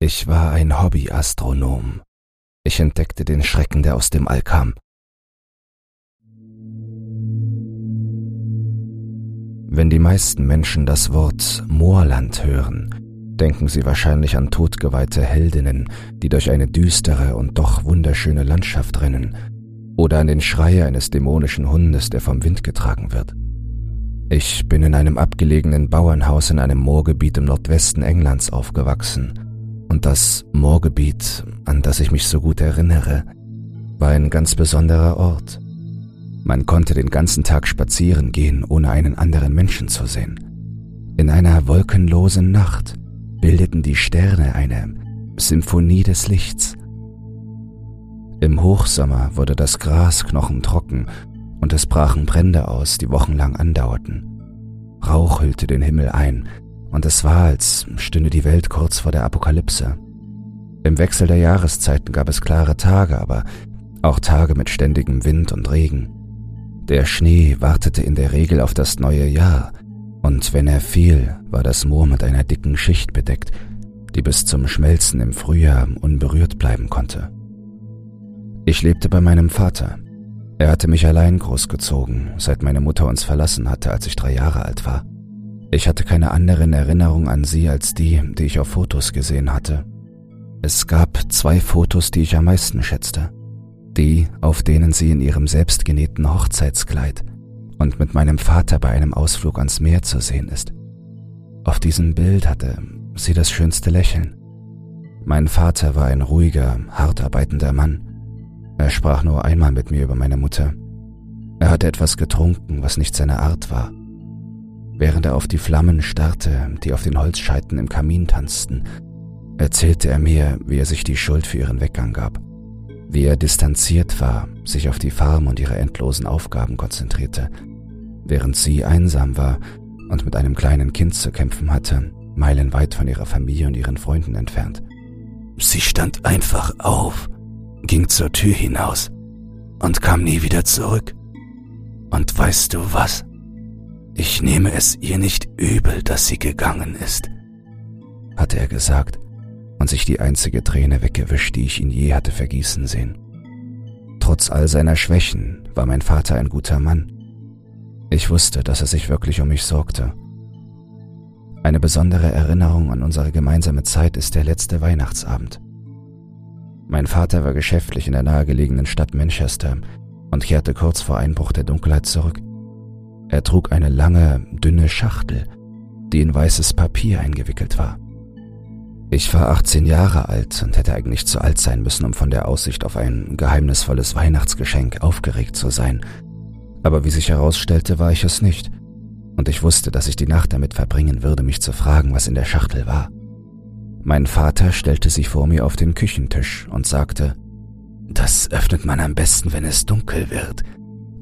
Ich war ein Hobbyastronom. Ich entdeckte den Schrecken, der aus dem All kam. Wenn die meisten Menschen das Wort Moorland hören, denken sie wahrscheinlich an totgeweihte Heldinnen, die durch eine düstere und doch wunderschöne Landschaft rennen, oder an den Schrei eines dämonischen Hundes, der vom Wind getragen wird. Ich bin in einem abgelegenen Bauernhaus in einem Moorgebiet im Nordwesten Englands aufgewachsen, und das Moorgebiet, an das ich mich so gut erinnere, war ein ganz besonderer Ort. Man konnte den ganzen Tag spazieren gehen, ohne einen anderen Menschen zu sehen. In einer wolkenlosen Nacht bildeten die Sterne eine Symphonie des Lichts. Im Hochsommer wurde das Gras knochentrocken und es brachen Brände aus, die wochenlang andauerten. Rauch hüllte den Himmel ein, und es war, als stünde die Welt kurz vor der Apokalypse. Im Wechsel der Jahreszeiten gab es klare Tage, aber auch Tage mit ständigem Wind und Regen. Der Schnee wartete in der Regel auf das neue Jahr, und wenn er fiel, war das Moor mit einer dicken Schicht bedeckt, die bis zum Schmelzen im Frühjahr unberührt bleiben konnte. Ich lebte bei meinem Vater. Er hatte mich allein großgezogen, seit meine Mutter uns verlassen hatte, als ich drei Jahre alt war. Ich hatte keine anderen Erinnerungen an sie als die, die ich auf Fotos gesehen hatte. Es gab zwei Fotos, die ich am meisten schätzte die, auf denen sie in ihrem selbstgenähten Hochzeitskleid und mit meinem Vater bei einem Ausflug ans Meer zu sehen ist. Auf diesem Bild hatte sie das schönste Lächeln. Mein Vater war ein ruhiger, hart arbeitender Mann. Er sprach nur einmal mit mir über meine Mutter. Er hatte etwas getrunken, was nicht seine Art war. Während er auf die Flammen starrte, die auf den Holzscheiten im Kamin tanzten, erzählte er mir, wie er sich die Schuld für ihren Weggang gab wie er distanziert war, sich auf die Farm und ihre endlosen Aufgaben konzentrierte, während sie einsam war und mit einem kleinen Kind zu kämpfen hatte, meilenweit von ihrer Familie und ihren Freunden entfernt. Sie stand einfach auf, ging zur Tür hinaus und kam nie wieder zurück. Und weißt du was? Ich nehme es ihr nicht übel, dass sie gegangen ist, hatte er gesagt und sich die einzige Träne weggewischt, die ich ihn je hatte vergießen sehen. Trotz all seiner Schwächen war mein Vater ein guter Mann. Ich wusste, dass er sich wirklich um mich sorgte. Eine besondere Erinnerung an unsere gemeinsame Zeit ist der letzte Weihnachtsabend. Mein Vater war geschäftlich in der nahegelegenen Stadt Manchester und kehrte kurz vor Einbruch der Dunkelheit zurück. Er trug eine lange, dünne Schachtel, die in weißes Papier eingewickelt war. Ich war 18 Jahre alt und hätte eigentlich zu alt sein müssen, um von der Aussicht auf ein geheimnisvolles Weihnachtsgeschenk aufgeregt zu sein. Aber wie sich herausstellte, war ich es nicht. Und ich wusste, dass ich die Nacht damit verbringen würde, mich zu fragen, was in der Schachtel war. Mein Vater stellte sie vor mir auf den Küchentisch und sagte, das öffnet man am besten, wenn es dunkel wird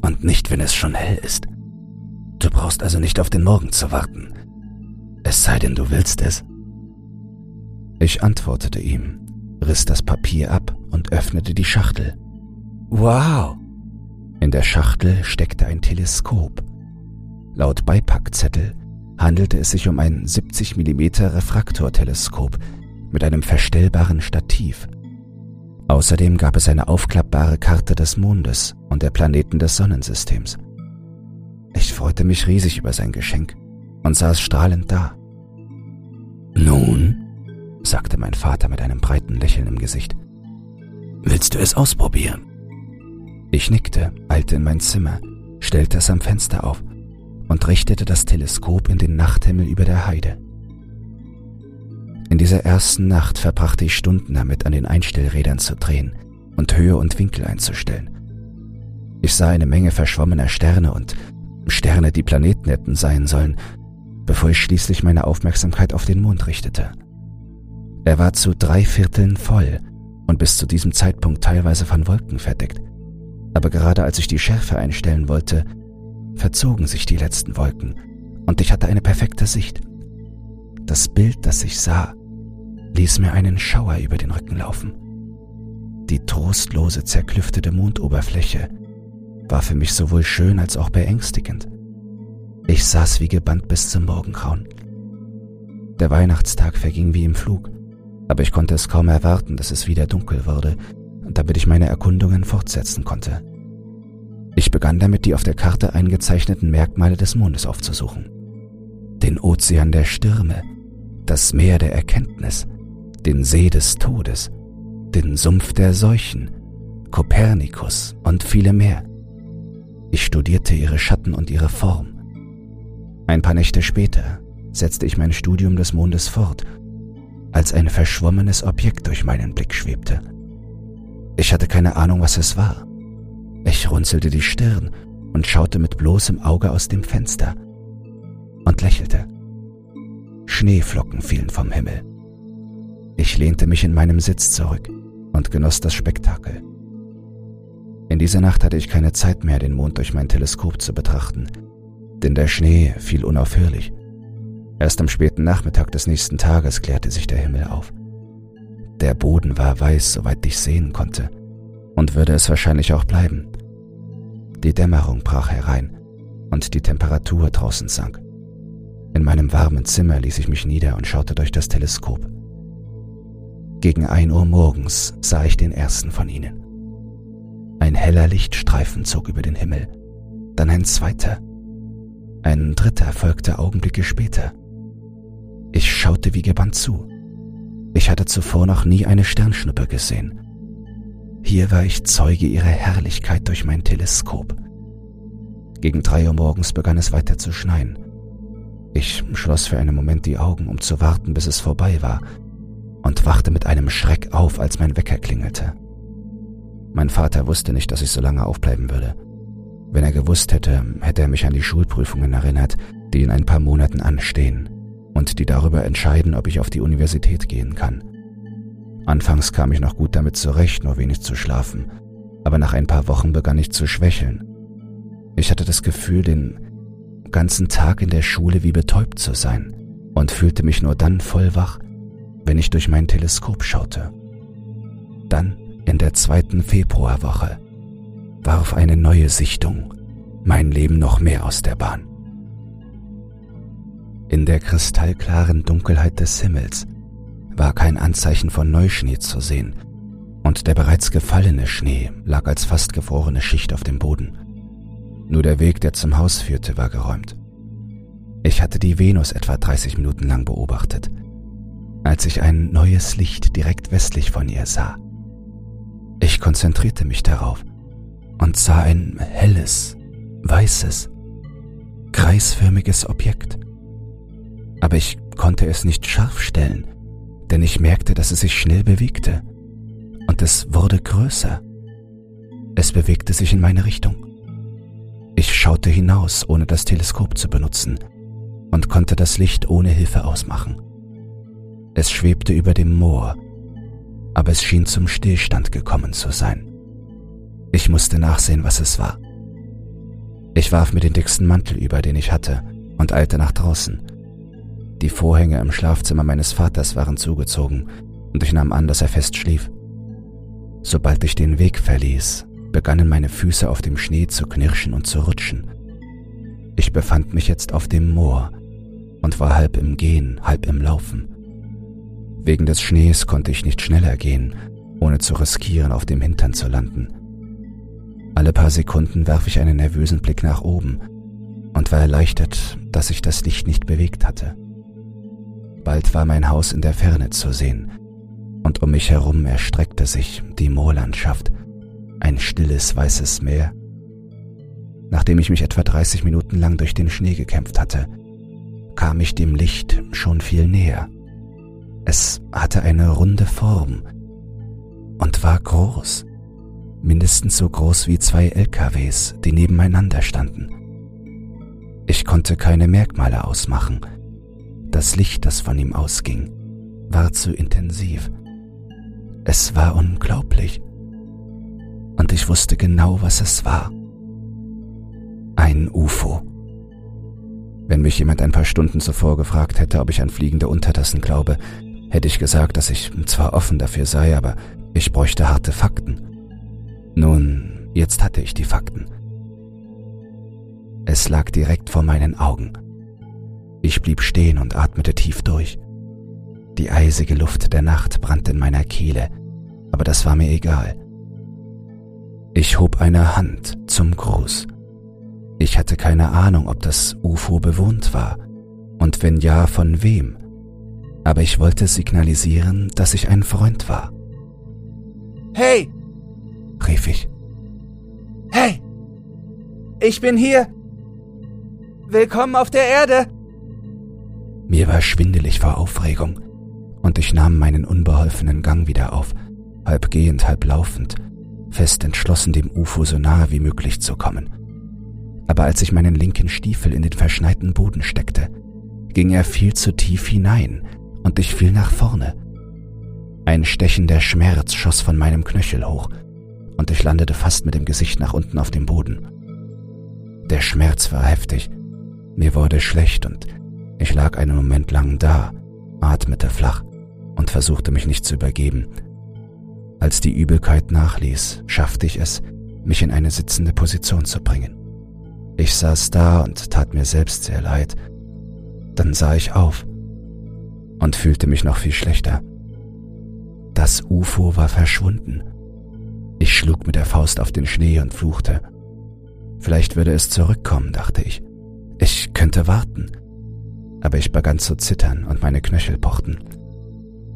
und nicht, wenn es schon hell ist. Du brauchst also nicht auf den Morgen zu warten. Es sei denn, du willst es. Ich antwortete ihm, riss das Papier ab und öffnete die Schachtel. Wow! In der Schachtel steckte ein Teleskop. Laut Beipackzettel handelte es sich um ein 70 mm Refraktorteleskop mit einem verstellbaren Stativ. Außerdem gab es eine aufklappbare Karte des Mondes und der Planeten des Sonnensystems. Ich freute mich riesig über sein Geschenk und saß strahlend da. Nun, sagte mein Vater mit einem breiten Lächeln im Gesicht. Willst du es ausprobieren? Ich nickte, eilte in mein Zimmer, stellte es am Fenster auf und richtete das Teleskop in den Nachthimmel über der Heide. In dieser ersten Nacht verbrachte ich Stunden damit, an den Einstellrädern zu drehen und Höhe und Winkel einzustellen. Ich sah eine Menge verschwommener Sterne und Sterne, die Planeten hätten sein sollen, bevor ich schließlich meine Aufmerksamkeit auf den Mond richtete. Er war zu drei Vierteln voll und bis zu diesem Zeitpunkt teilweise von Wolken verdeckt. Aber gerade als ich die Schärfe einstellen wollte, verzogen sich die letzten Wolken und ich hatte eine perfekte Sicht. Das Bild, das ich sah, ließ mir einen Schauer über den Rücken laufen. Die trostlose, zerklüftete Mondoberfläche war für mich sowohl schön als auch beängstigend. Ich saß wie gebannt bis zum Morgengrauen. Der Weihnachtstag verging wie im Flug aber ich konnte es kaum erwarten, dass es wieder dunkel wurde, damit ich meine Erkundungen fortsetzen konnte. Ich begann damit, die auf der Karte eingezeichneten Merkmale des Mondes aufzusuchen. Den Ozean der Stürme, das Meer der Erkenntnis, den See des Todes, den Sumpf der Seuchen, Kopernikus und viele mehr. Ich studierte ihre Schatten und ihre Form. Ein paar Nächte später setzte ich mein Studium des Mondes fort, als ein verschwommenes Objekt durch meinen Blick schwebte. Ich hatte keine Ahnung, was es war. Ich runzelte die Stirn und schaute mit bloßem Auge aus dem Fenster und lächelte. Schneeflocken fielen vom Himmel. Ich lehnte mich in meinem Sitz zurück und genoss das Spektakel. In dieser Nacht hatte ich keine Zeit mehr, den Mond durch mein Teleskop zu betrachten, denn der Schnee fiel unaufhörlich. Erst am späten Nachmittag des nächsten Tages klärte sich der Himmel auf. Der Boden war weiß, soweit ich sehen konnte, und würde es wahrscheinlich auch bleiben. Die Dämmerung brach herein und die Temperatur draußen sank. In meinem warmen Zimmer ließ ich mich nieder und schaute durch das Teleskop. Gegen ein Uhr morgens sah ich den ersten von ihnen. Ein heller Lichtstreifen zog über den Himmel, dann ein zweiter. Ein dritter folgte Augenblicke später. Ich schaute wie gebannt zu. Ich hatte zuvor noch nie eine Sternschnuppe gesehen. Hier war ich Zeuge ihrer Herrlichkeit durch mein Teleskop. Gegen drei Uhr morgens begann es weiter zu schneien. Ich schloss für einen Moment die Augen, um zu warten, bis es vorbei war, und wachte mit einem Schreck auf, als mein Wecker klingelte. Mein Vater wusste nicht, dass ich so lange aufbleiben würde. Wenn er gewusst hätte, hätte er mich an die Schulprüfungen erinnert, die in ein paar Monaten anstehen und die darüber entscheiden, ob ich auf die Universität gehen kann. Anfangs kam ich noch gut damit zurecht, nur wenig zu schlafen, aber nach ein paar Wochen begann ich zu schwächeln. Ich hatte das Gefühl, den ganzen Tag in der Schule wie betäubt zu sein und fühlte mich nur dann voll wach, wenn ich durch mein Teleskop schaute. Dann in der zweiten Februarwoche warf eine neue Sichtung mein Leben noch mehr aus der Bahn. In der kristallklaren Dunkelheit des Himmels war kein Anzeichen von Neuschnee zu sehen, und der bereits gefallene Schnee lag als fast gefrorene Schicht auf dem Boden. Nur der Weg, der zum Haus führte, war geräumt. Ich hatte die Venus etwa 30 Minuten lang beobachtet, als ich ein neues Licht direkt westlich von ihr sah. Ich konzentrierte mich darauf und sah ein helles, weißes, kreisförmiges Objekt. Aber ich konnte es nicht scharf stellen, denn ich merkte, dass es sich schnell bewegte. Und es wurde größer. Es bewegte sich in meine Richtung. Ich schaute hinaus, ohne das Teleskop zu benutzen, und konnte das Licht ohne Hilfe ausmachen. Es schwebte über dem Moor aber es schien zum Stillstand gekommen zu sein. Ich musste nachsehen, was es war. Ich warf mir den dicksten Mantel über, den ich hatte, und eilte nach draußen. Die Vorhänge im Schlafzimmer meines Vaters waren zugezogen, und ich nahm an, dass er fest schlief. Sobald ich den Weg verließ, begannen meine Füße auf dem Schnee zu knirschen und zu rutschen. Ich befand mich jetzt auf dem Moor und war halb im Gehen, halb im Laufen. Wegen des Schnees konnte ich nicht schneller gehen, ohne zu riskieren, auf dem Hintern zu landen. Alle paar Sekunden warf ich einen nervösen Blick nach oben und war erleichtert, dass sich das Licht nicht bewegt hatte. Bald war mein Haus in der Ferne zu sehen, und um mich herum erstreckte sich die Moorlandschaft, ein stilles weißes Meer. Nachdem ich mich etwa 30 Minuten lang durch den Schnee gekämpft hatte, kam ich dem Licht schon viel näher. Es hatte eine runde Form und war groß, mindestens so groß wie zwei LKWs, die nebeneinander standen. Ich konnte keine Merkmale ausmachen. Das Licht, das von ihm ausging, war zu intensiv. Es war unglaublich. Und ich wusste genau, was es war. Ein UFO. Wenn mich jemand ein paar Stunden zuvor gefragt hätte, ob ich an fliegende Untertassen glaube, hätte ich gesagt, dass ich zwar offen dafür sei, aber ich bräuchte harte Fakten. Nun, jetzt hatte ich die Fakten. Es lag direkt vor meinen Augen. Ich blieb stehen und atmete tief durch. Die eisige Luft der Nacht brannte in meiner Kehle, aber das war mir egal. Ich hob eine Hand zum Gruß. Ich hatte keine Ahnung, ob das UFO bewohnt war und wenn ja, von wem. Aber ich wollte signalisieren, dass ich ein Freund war. Hey! rief ich. Hey! Ich bin hier! Willkommen auf der Erde! Mir war schwindelig vor Aufregung und ich nahm meinen unbeholfenen Gang wieder auf, halb gehend, halb laufend, fest entschlossen, dem UFO so nahe wie möglich zu kommen. Aber als ich meinen linken Stiefel in den verschneiten Boden steckte, ging er viel zu tief hinein und ich fiel nach vorne. Ein stechender Schmerz schoss von meinem Knöchel hoch und ich landete fast mit dem Gesicht nach unten auf dem Boden. Der Schmerz war heftig, mir wurde schlecht und ich lag einen Moment lang da, atmete flach und versuchte mich nicht zu übergeben. Als die Übelkeit nachließ, schaffte ich es, mich in eine sitzende Position zu bringen. Ich saß da und tat mir selbst sehr leid. Dann sah ich auf und fühlte mich noch viel schlechter. Das UFO war verschwunden. Ich schlug mit der Faust auf den Schnee und fluchte. Vielleicht würde es zurückkommen, dachte ich. Ich könnte warten. Aber ich begann zu zittern und meine Knöchel pochten.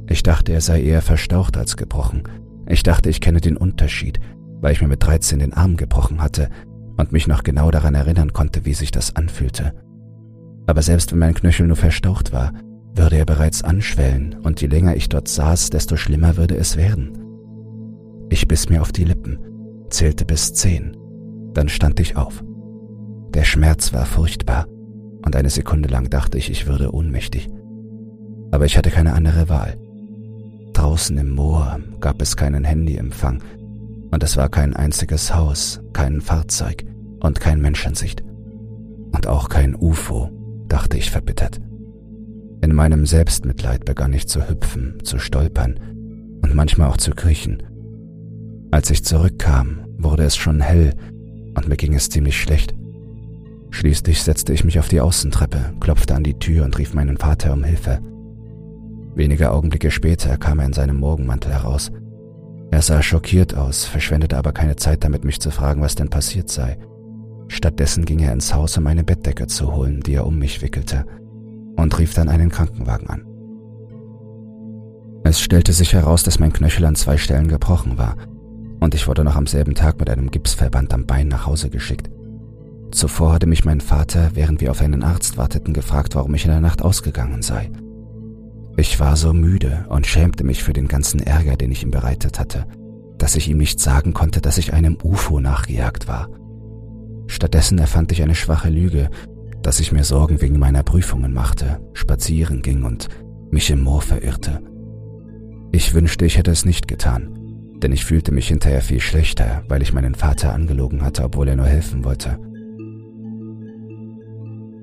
Ich dachte, er sei eher verstaucht als gebrochen. Ich dachte, ich kenne den Unterschied, weil ich mir mit 13 den Arm gebrochen hatte und mich noch genau daran erinnern konnte, wie sich das anfühlte. Aber selbst wenn mein Knöchel nur verstaucht war, würde er bereits anschwellen, und je länger ich dort saß, desto schlimmer würde es werden. Ich biss mir auf die Lippen, zählte bis zehn, dann stand ich auf. Der Schmerz war furchtbar, und eine Sekunde lang dachte ich, ich würde ohnmächtig. Aber ich hatte keine andere Wahl. Draußen im Moor gab es keinen Handyempfang und es war kein einziges Haus, kein Fahrzeug und kein Menschensicht. Und auch kein UFO, dachte ich verbittert. In meinem Selbstmitleid begann ich zu hüpfen, zu stolpern und manchmal auch zu kriechen. Als ich zurückkam, wurde es schon hell und mir ging es ziemlich schlecht. Schließlich setzte ich mich auf die Außentreppe, klopfte an die Tür und rief meinen Vater um Hilfe. Wenige Augenblicke später kam er in seinem Morgenmantel heraus. Er sah schockiert aus, verschwendete aber keine Zeit damit, mich zu fragen, was denn passiert sei. Stattdessen ging er ins Haus, um eine Bettdecke zu holen, die er um mich wickelte, und rief dann einen Krankenwagen an. Es stellte sich heraus, dass mein Knöchel an zwei Stellen gebrochen war, und ich wurde noch am selben Tag mit einem Gipsverband am Bein nach Hause geschickt. Zuvor hatte mich mein Vater, während wir auf einen Arzt warteten, gefragt, warum ich in der Nacht ausgegangen sei. Ich war so müde und schämte mich für den ganzen Ärger, den ich ihm bereitet hatte, dass ich ihm nicht sagen konnte, dass ich einem UFO nachgejagt war. Stattdessen erfand ich eine schwache Lüge, dass ich mir Sorgen wegen meiner Prüfungen machte, spazieren ging und mich im Moor verirrte. Ich wünschte, ich hätte es nicht getan, denn ich fühlte mich hinterher viel schlechter, weil ich meinen Vater angelogen hatte, obwohl er nur helfen wollte.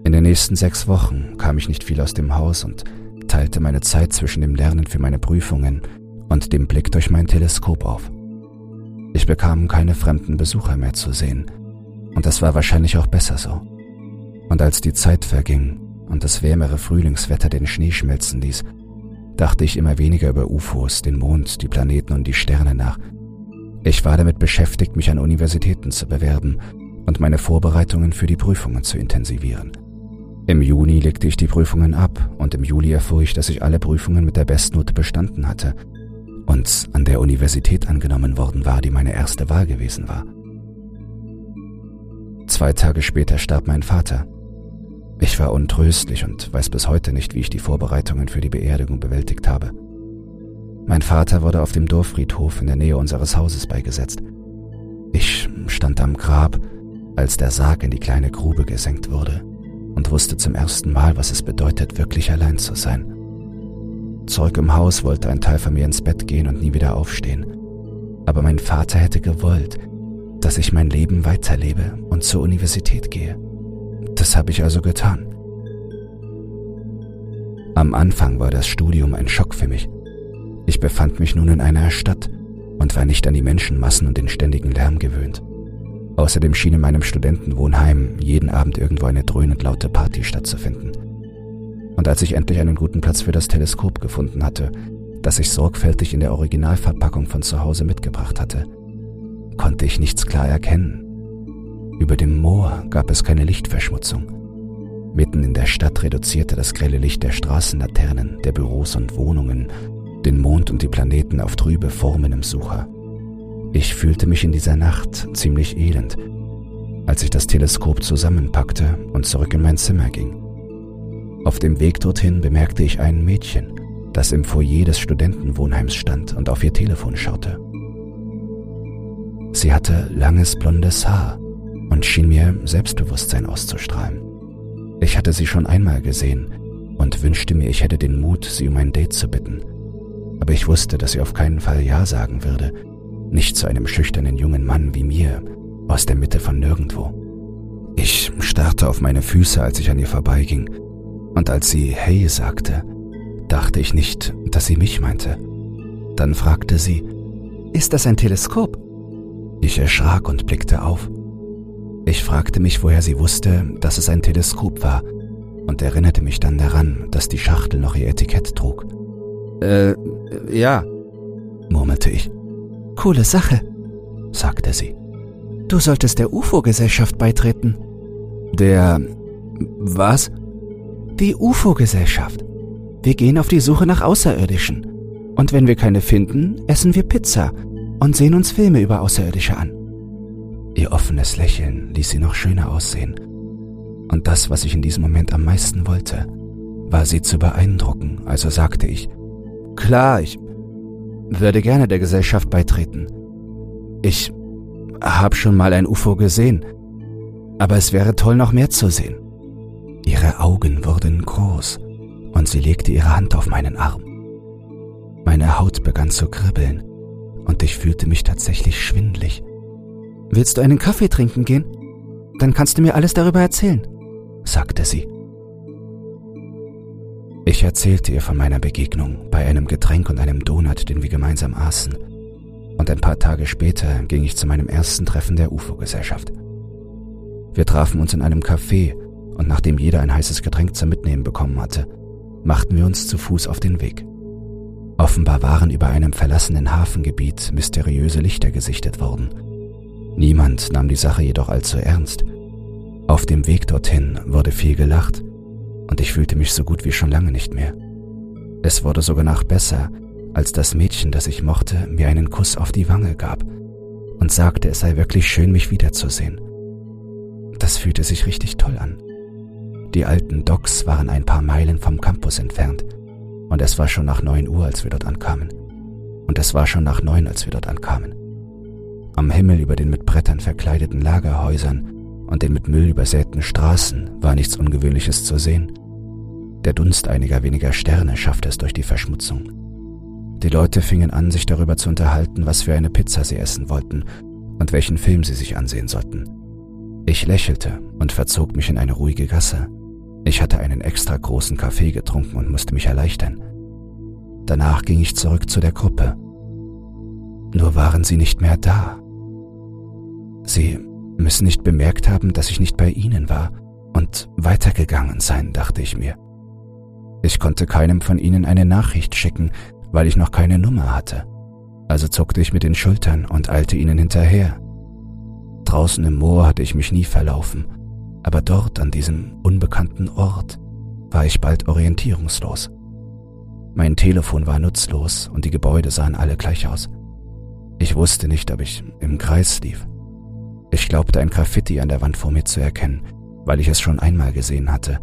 In den nächsten sechs Wochen kam ich nicht viel aus dem Haus und teilte meine Zeit zwischen dem Lernen für meine Prüfungen und dem Blick durch mein Teleskop auf. Ich bekam keine fremden Besucher mehr zu sehen, und das war wahrscheinlich auch besser so. Und als die Zeit verging und das wärmere Frühlingswetter den Schnee schmelzen ließ, dachte ich immer weniger über UFOs, den Mond, die Planeten und die Sterne nach. Ich war damit beschäftigt, mich an Universitäten zu bewerben und meine Vorbereitungen für die Prüfungen zu intensivieren. Im Juni legte ich die Prüfungen ab und im Juli erfuhr ich, dass ich alle Prüfungen mit der Bestnote bestanden hatte und an der Universität angenommen worden war, die meine erste Wahl gewesen war. Zwei Tage später starb mein Vater. Ich war untröstlich und weiß bis heute nicht, wie ich die Vorbereitungen für die Beerdigung bewältigt habe. Mein Vater wurde auf dem Dorffriedhof in der Nähe unseres Hauses beigesetzt. Ich stand am Grab, als der Sarg in die kleine Grube gesenkt wurde und wusste zum ersten Mal, was es bedeutet, wirklich allein zu sein. Zurück im Haus wollte ein Teil von mir ins Bett gehen und nie wieder aufstehen. Aber mein Vater hätte gewollt, dass ich mein Leben weiterlebe und zur Universität gehe. Das habe ich also getan. Am Anfang war das Studium ein Schock für mich. Ich befand mich nun in einer Stadt und war nicht an die Menschenmassen und den ständigen Lärm gewöhnt. Außerdem schien in meinem Studentenwohnheim jeden Abend irgendwo eine dröhnend laute Party stattzufinden. Und als ich endlich einen guten Platz für das Teleskop gefunden hatte, das ich sorgfältig in der Originalverpackung von zu Hause mitgebracht hatte, konnte ich nichts klar erkennen. Über dem Moor gab es keine Lichtverschmutzung. Mitten in der Stadt reduzierte das grelle Licht der Straßenlaternen, der Büros und Wohnungen den Mond und die Planeten auf trübe Formen im Sucher. Ich fühlte mich in dieser Nacht ziemlich elend, als ich das Teleskop zusammenpackte und zurück in mein Zimmer ging. Auf dem Weg dorthin bemerkte ich ein Mädchen, das im Foyer des Studentenwohnheims stand und auf ihr Telefon schaute. Sie hatte langes blondes Haar und schien mir Selbstbewusstsein auszustrahlen. Ich hatte sie schon einmal gesehen und wünschte mir, ich hätte den Mut, sie um ein Date zu bitten. Aber ich wusste, dass sie auf keinen Fall Ja sagen würde, nicht zu einem schüchternen jungen Mann wie mir aus der Mitte von nirgendwo. Ich starrte auf meine Füße, als ich an ihr vorbeiging, und als sie Hey sagte, dachte ich nicht, dass sie mich meinte. Dann fragte sie, Ist das ein Teleskop? Ich erschrak und blickte auf. Ich fragte mich, woher sie wusste, dass es ein Teleskop war, und erinnerte mich dann daran, dass die Schachtel noch ihr Etikett trug. Äh, ja, murmelte ich. Coole Sache, sagte sie. Du solltest der UFO-Gesellschaft beitreten. Der was? Die UFO-Gesellschaft. Wir gehen auf die Suche nach Außerirdischen. Und wenn wir keine finden, essen wir Pizza und sehen uns Filme über Außerirdische an. Ihr offenes Lächeln ließ sie noch schöner aussehen. Und das, was ich in diesem Moment am meisten wollte, war sie zu beeindrucken, also sagte ich, Klar, ich würde gerne der Gesellschaft beitreten. Ich habe schon mal ein UFO gesehen, aber es wäre toll, noch mehr zu sehen. Ihre Augen wurden groß und sie legte ihre Hand auf meinen Arm. Meine Haut begann zu kribbeln und ich fühlte mich tatsächlich schwindlig. Willst du einen Kaffee trinken gehen? Dann kannst du mir alles darüber erzählen, sagte sie. Ich erzählte ihr von meiner Begegnung bei einem Getränk und einem Donut, den wir gemeinsam aßen. Und ein paar Tage später ging ich zu meinem ersten Treffen der UFO-Gesellschaft. Wir trafen uns in einem Café und nachdem jeder ein heißes Getränk zum Mitnehmen bekommen hatte, machten wir uns zu Fuß auf den Weg. Offenbar waren über einem verlassenen Hafengebiet mysteriöse Lichter gesichtet worden – Niemand nahm die Sache jedoch allzu ernst. Auf dem Weg dorthin wurde viel gelacht und ich fühlte mich so gut wie schon lange nicht mehr. Es wurde sogar noch besser, als das Mädchen, das ich mochte, mir einen Kuss auf die Wange gab und sagte, es sei wirklich schön, mich wiederzusehen. Das fühlte sich richtig toll an. Die alten Docks waren ein paar Meilen vom Campus entfernt und es war schon nach neun Uhr, als wir dort ankamen. Und es war schon nach neun, als wir dort ankamen. Am Himmel über den mit Brettern verkleideten Lagerhäusern und den mit Müll übersäten Straßen war nichts Ungewöhnliches zu sehen. Der Dunst einiger weniger Sterne schaffte es durch die Verschmutzung. Die Leute fingen an, sich darüber zu unterhalten, was für eine Pizza sie essen wollten und welchen Film sie sich ansehen sollten. Ich lächelte und verzog mich in eine ruhige Gasse. Ich hatte einen extra großen Kaffee getrunken und musste mich erleichtern. Danach ging ich zurück zu der Gruppe. Nur waren sie nicht mehr da. Sie müssen nicht bemerkt haben, dass ich nicht bei ihnen war und weitergegangen sein, dachte ich mir. Ich konnte keinem von ihnen eine Nachricht schicken, weil ich noch keine Nummer hatte. Also zuckte ich mit den Schultern und eilte ihnen hinterher. Draußen im Moor hatte ich mich nie verlaufen, aber dort an diesem unbekannten Ort war ich bald orientierungslos. Mein Telefon war nutzlos und die Gebäude sahen alle gleich aus. Ich wusste nicht, ob ich im Kreis lief. Ich glaubte ein Graffiti an der Wand vor mir zu erkennen, weil ich es schon einmal gesehen hatte,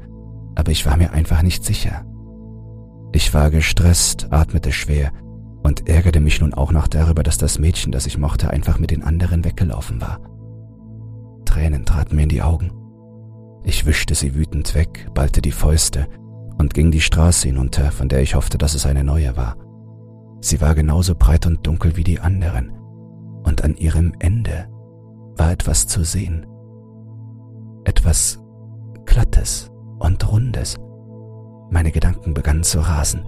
aber ich war mir einfach nicht sicher. Ich war gestresst, atmete schwer und ärgerte mich nun auch noch darüber, dass das Mädchen, das ich mochte, einfach mit den anderen weggelaufen war. Tränen traten mir in die Augen. Ich wischte sie wütend weg, ballte die Fäuste und ging die Straße hinunter, von der ich hoffte, dass es eine neue war. Sie war genauso breit und dunkel wie die anderen, und an ihrem Ende war etwas zu sehen. Etwas Glattes und Rundes. Meine Gedanken begannen zu rasen.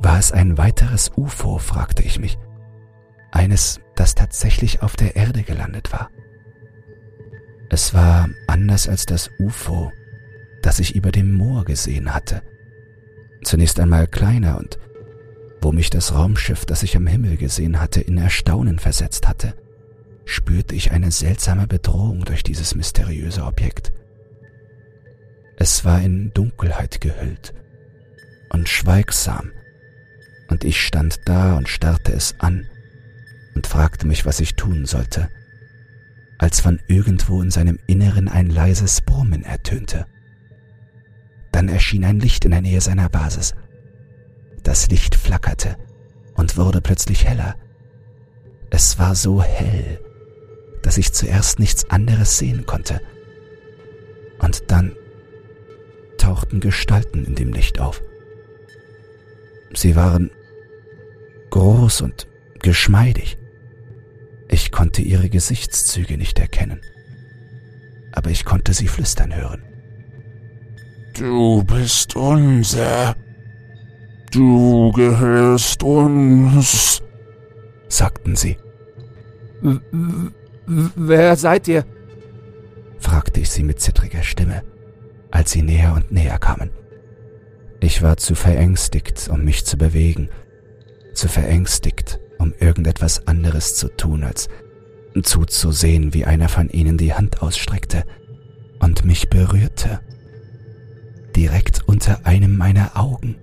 War es ein weiteres UFO, fragte ich mich. Eines, das tatsächlich auf der Erde gelandet war. Es war anders als das UFO, das ich über dem Moor gesehen hatte. Zunächst einmal kleiner und wo mich das Raumschiff, das ich am Himmel gesehen hatte, in Erstaunen versetzt hatte, spürte ich eine seltsame Bedrohung durch dieses mysteriöse Objekt. Es war in Dunkelheit gehüllt und schweigsam, und ich stand da und starrte es an und fragte mich, was ich tun sollte, als von irgendwo in seinem Inneren ein leises Brummen ertönte. Dann erschien ein Licht in der Nähe seiner Basis. Das Licht flackerte und wurde plötzlich heller. Es war so hell, dass ich zuerst nichts anderes sehen konnte. Und dann tauchten Gestalten in dem Licht auf. Sie waren groß und geschmeidig. Ich konnte ihre Gesichtszüge nicht erkennen, aber ich konnte sie flüstern hören. Du bist unser. Du gehörst uns, sagten sie. W wer seid ihr? fragte ich sie mit zittriger Stimme, als sie näher und näher kamen. Ich war zu verängstigt, um mich zu bewegen, zu verängstigt, um irgendetwas anderes zu tun, als zuzusehen, wie einer von ihnen die Hand ausstreckte und mich berührte, direkt unter einem meiner Augen.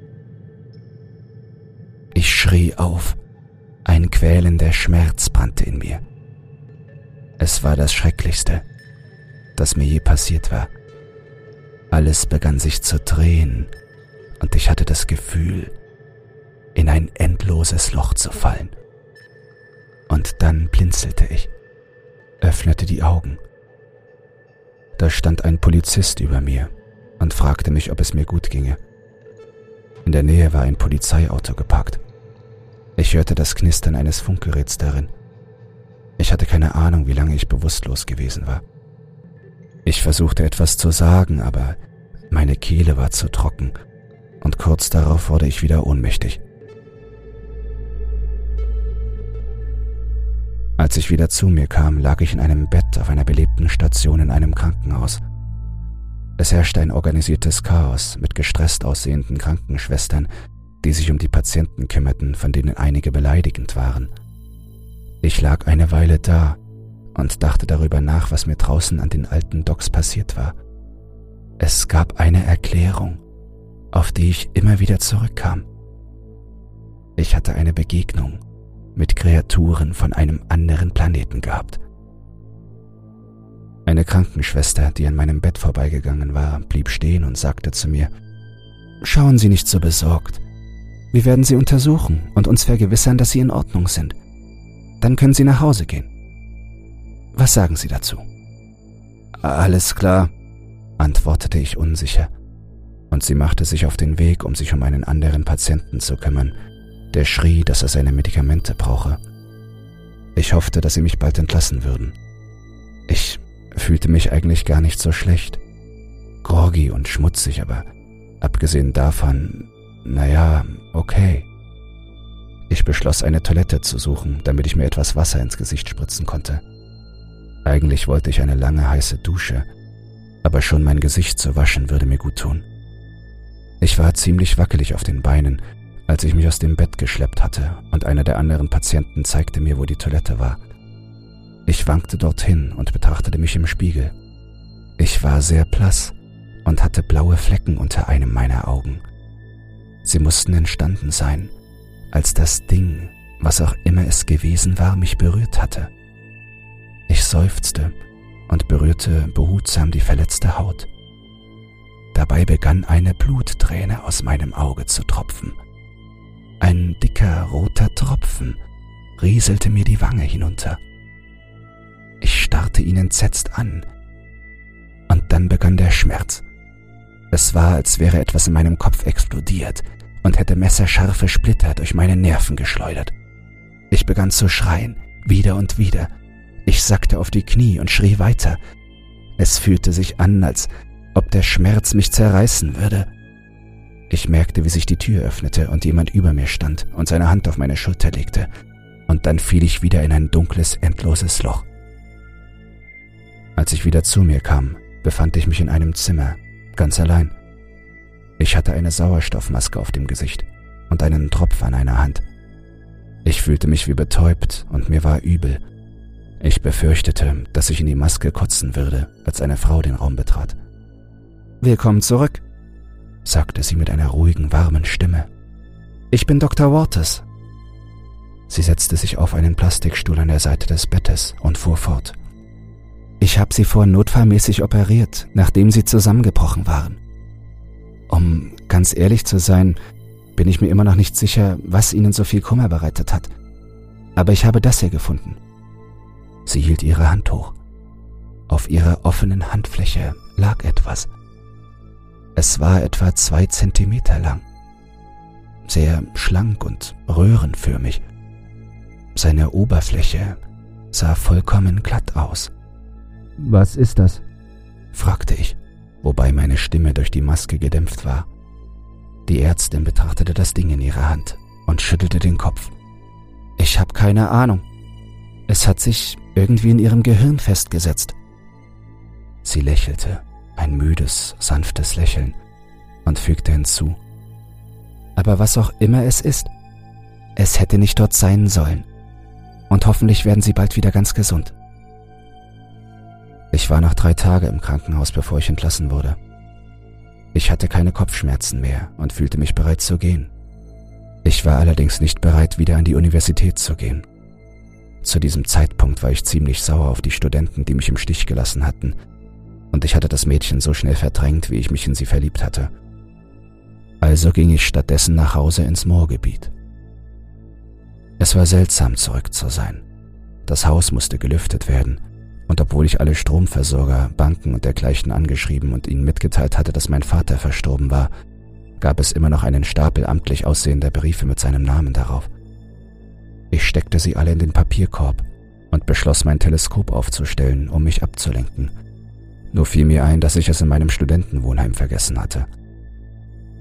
Ich schrie auf, ein quälender Schmerz brannte in mir. Es war das Schrecklichste, das mir je passiert war. Alles begann sich zu drehen, und ich hatte das Gefühl, in ein endloses Loch zu fallen. Und dann blinzelte ich, öffnete die Augen. Da stand ein Polizist über mir und fragte mich, ob es mir gut ginge. In der Nähe war ein Polizeiauto geparkt. Ich hörte das Knistern eines Funkgeräts darin. Ich hatte keine Ahnung, wie lange ich bewusstlos gewesen war. Ich versuchte etwas zu sagen, aber meine Kehle war zu trocken und kurz darauf wurde ich wieder ohnmächtig. Als ich wieder zu mir kam, lag ich in einem Bett auf einer belebten Station in einem Krankenhaus. Es herrschte ein organisiertes Chaos mit gestresst aussehenden Krankenschwestern, die sich um die Patienten kümmerten, von denen einige beleidigend waren. Ich lag eine Weile da und dachte darüber nach, was mir draußen an den alten Docks passiert war. Es gab eine Erklärung, auf die ich immer wieder zurückkam. Ich hatte eine Begegnung mit Kreaturen von einem anderen Planeten gehabt. Eine Krankenschwester, die an meinem Bett vorbeigegangen war, blieb stehen und sagte zu mir, Schauen Sie nicht so besorgt. Wir werden Sie untersuchen und uns vergewissern, dass Sie in Ordnung sind. Dann können Sie nach Hause gehen. Was sagen Sie dazu? Alles klar, antwortete ich unsicher, und sie machte sich auf den Weg, um sich um einen anderen Patienten zu kümmern, der schrie, dass er seine Medikamente brauche. Ich hoffte, dass sie mich bald entlassen würden. Ich fühlte mich eigentlich gar nicht so schlecht. Groggy und schmutzig, aber abgesehen davon, naja, okay. Ich beschloss, eine Toilette zu suchen, damit ich mir etwas Wasser ins Gesicht spritzen konnte. Eigentlich wollte ich eine lange heiße Dusche, aber schon mein Gesicht zu waschen würde mir gut tun. Ich war ziemlich wackelig auf den Beinen als ich mich aus dem Bett geschleppt hatte und einer der anderen Patienten zeigte mir, wo die Toilette war. Ich wankte dorthin und betrachtete mich im Spiegel. Ich war sehr blass und hatte blaue Flecken unter einem meiner Augen. Sie mussten entstanden sein, als das Ding, was auch immer es gewesen war, mich berührt hatte. Ich seufzte und berührte behutsam die verletzte Haut. Dabei begann eine Blutträne aus meinem Auge zu tropfen. Ein dicker roter Tropfen rieselte mir die Wange hinunter. Ich starrte ihn entsetzt an. Und dann begann der Schmerz. Es war, als wäre etwas in meinem Kopf explodiert und hätte messerscharfe Splitter durch meine Nerven geschleudert. Ich begann zu schreien, wieder und wieder. Ich sackte auf die Knie und schrie weiter. Es fühlte sich an, als ob der Schmerz mich zerreißen würde. Ich merkte, wie sich die Tür öffnete und jemand über mir stand und seine Hand auf meine Schulter legte, und dann fiel ich wieder in ein dunkles, endloses Loch. Als ich wieder zu mir kam, befand ich mich in einem Zimmer, ganz allein. Ich hatte eine Sauerstoffmaske auf dem Gesicht und einen Tropf an einer Hand. Ich fühlte mich wie betäubt und mir war übel. Ich befürchtete, dass ich in die Maske kotzen würde, als eine Frau den Raum betrat. Willkommen zurück, sagte sie mit einer ruhigen, warmen Stimme. Ich bin Dr. Waters. Sie setzte sich auf einen Plastikstuhl an der Seite des Bettes und fuhr fort. Ich habe sie vorhin notfallmäßig operiert, nachdem sie zusammengebrochen waren. Um ganz ehrlich zu sein, bin ich mir immer noch nicht sicher, was ihnen so viel Kummer bereitet hat. Aber ich habe das hier gefunden. Sie hielt ihre Hand hoch. Auf ihrer offenen Handfläche lag etwas. Es war etwa zwei Zentimeter lang, sehr schlank und röhrenförmig. Seine Oberfläche sah vollkommen glatt aus. Was ist das? fragte ich, wobei meine Stimme durch die Maske gedämpft war. Die Ärztin betrachtete das Ding in ihrer Hand und schüttelte den Kopf. Ich habe keine Ahnung. Es hat sich irgendwie in ihrem Gehirn festgesetzt. Sie lächelte, ein müdes, sanftes Lächeln, und fügte hinzu. Aber was auch immer es ist, es hätte nicht dort sein sollen. Und hoffentlich werden sie bald wieder ganz gesund. Ich war noch drei Tage im Krankenhaus, bevor ich entlassen wurde. Ich hatte keine Kopfschmerzen mehr und fühlte mich bereit zu gehen. Ich war allerdings nicht bereit, wieder an die Universität zu gehen. Zu diesem Zeitpunkt war ich ziemlich sauer auf die Studenten, die mich im Stich gelassen hatten, und ich hatte das Mädchen so schnell verdrängt, wie ich mich in sie verliebt hatte. Also ging ich stattdessen nach Hause ins Moorgebiet. Es war seltsam, zurück zu sein. Das Haus musste gelüftet werden, und obwohl ich alle Stromversorger, Banken und dergleichen angeschrieben und ihnen mitgeteilt hatte, dass mein Vater verstorben war, gab es immer noch einen Stapel amtlich aussehender Briefe mit seinem Namen darauf. Ich steckte sie alle in den Papierkorb und beschloss, mein Teleskop aufzustellen, um mich abzulenken. Nur fiel mir ein, dass ich es in meinem Studentenwohnheim vergessen hatte.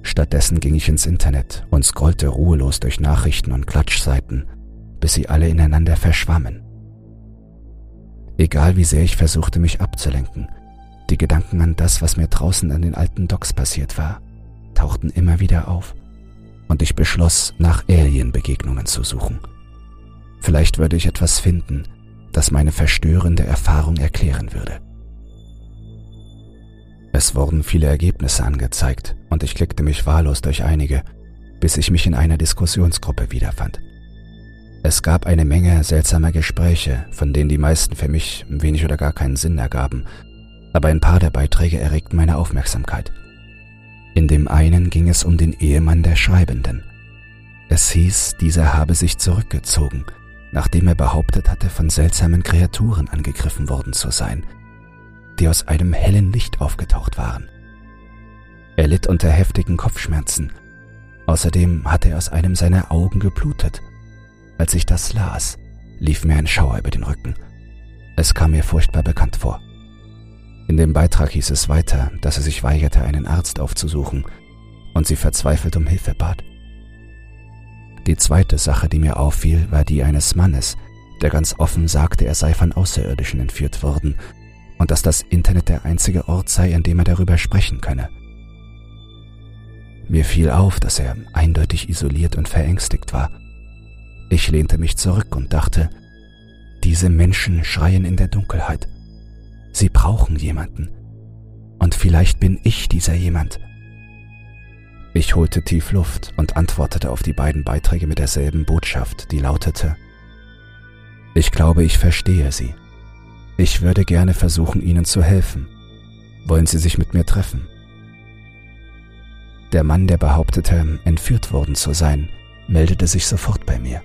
Stattdessen ging ich ins Internet und scrollte ruhelos durch Nachrichten und Klatschseiten, bis sie alle ineinander verschwammen. Egal wie sehr ich versuchte, mich abzulenken, die Gedanken an das, was mir draußen an den alten Docks passiert war, tauchten immer wieder auf, und ich beschloss, nach Alien-Begegnungen zu suchen. Vielleicht würde ich etwas finden, das meine verstörende Erfahrung erklären würde. Es wurden viele Ergebnisse angezeigt und ich klickte mich wahllos durch einige, bis ich mich in einer Diskussionsgruppe wiederfand. Es gab eine Menge seltsamer Gespräche, von denen die meisten für mich wenig oder gar keinen Sinn ergaben, aber ein paar der Beiträge erregten meine Aufmerksamkeit. In dem einen ging es um den Ehemann der Schreibenden. Es hieß, dieser habe sich zurückgezogen – nachdem er behauptet hatte, von seltsamen Kreaturen angegriffen worden zu sein, die aus einem hellen Licht aufgetaucht waren. Er litt unter heftigen Kopfschmerzen. Außerdem hatte er aus einem seiner Augen geblutet. Als ich das las, lief mir ein Schauer über den Rücken. Es kam mir furchtbar bekannt vor. In dem Beitrag hieß es weiter, dass er sich weigerte, einen Arzt aufzusuchen und sie verzweifelt um Hilfe bat. Die zweite Sache, die mir auffiel, war die eines Mannes, der ganz offen sagte, er sei von Außerirdischen entführt worden und dass das Internet der einzige Ort sei, an dem er darüber sprechen könne. Mir fiel auf, dass er eindeutig isoliert und verängstigt war. Ich lehnte mich zurück und dachte, diese Menschen schreien in der Dunkelheit. Sie brauchen jemanden. Und vielleicht bin ich dieser jemand. Ich holte tief Luft und antwortete auf die beiden Beiträge mit derselben Botschaft, die lautete Ich glaube, ich verstehe Sie. Ich würde gerne versuchen, Ihnen zu helfen. Wollen Sie sich mit mir treffen? Der Mann, der behauptete, entführt worden zu sein, meldete sich sofort bei mir.